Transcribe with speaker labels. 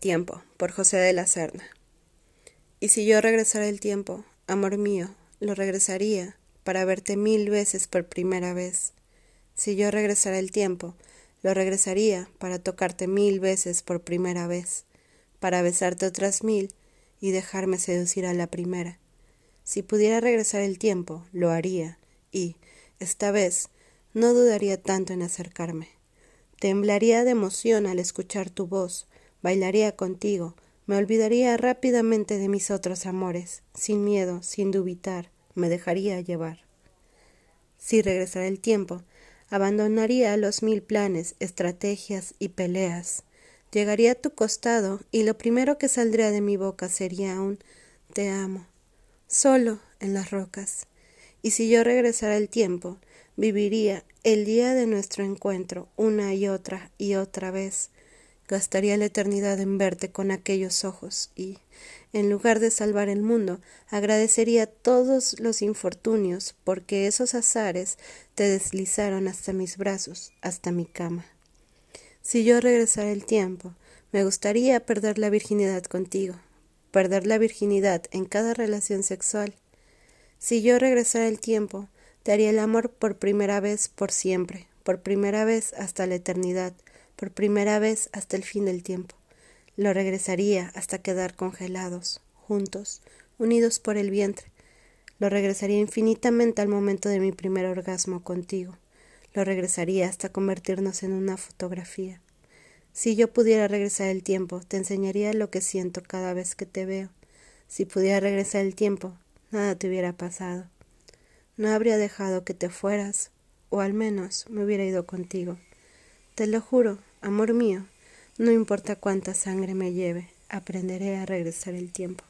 Speaker 1: Tiempo, por José de la Serna. Y si yo regresara el tiempo, amor mío, lo regresaría para verte mil veces por primera vez. Si yo regresara el tiempo, lo regresaría para tocarte mil veces por primera vez, para besarte otras mil y dejarme seducir a la primera. Si pudiera regresar el tiempo, lo haría, y, esta vez, no dudaría tanto en acercarme. Temblaría de emoción al escuchar tu voz, bailaría contigo, me olvidaría rápidamente de mis otros amores, sin miedo, sin dubitar, me dejaría llevar. Si regresara el tiempo, abandonaría los mil planes, estrategias y peleas. Llegaría a tu costado y lo primero que saldría de mi boca sería un te amo, solo en las rocas. Y si yo regresara el tiempo, viviría el día de nuestro encuentro una y otra y otra vez. Gastaría la eternidad en verte con aquellos ojos y, en lugar de salvar el mundo, agradecería todos los infortunios porque esos azares te deslizaron hasta mis brazos, hasta mi cama. Si yo regresara el tiempo, me gustaría perder la virginidad contigo, perder la virginidad en cada relación sexual. Si yo regresara el tiempo, te haría el amor por primera vez por siempre, por primera vez hasta la eternidad, por primera vez hasta el fin del tiempo. Lo regresaría hasta quedar congelados, juntos, unidos por el vientre. Lo regresaría infinitamente al momento de mi primer orgasmo contigo. Lo regresaría hasta convertirnos en una fotografía. Si yo pudiera regresar el tiempo, te enseñaría lo que siento cada vez que te veo. Si pudiera regresar el tiempo, nada te hubiera pasado. No habría dejado que te fueras, o al menos me hubiera ido contigo. Te lo juro, amor mío, no importa cuánta sangre me lleve, aprenderé a regresar el tiempo.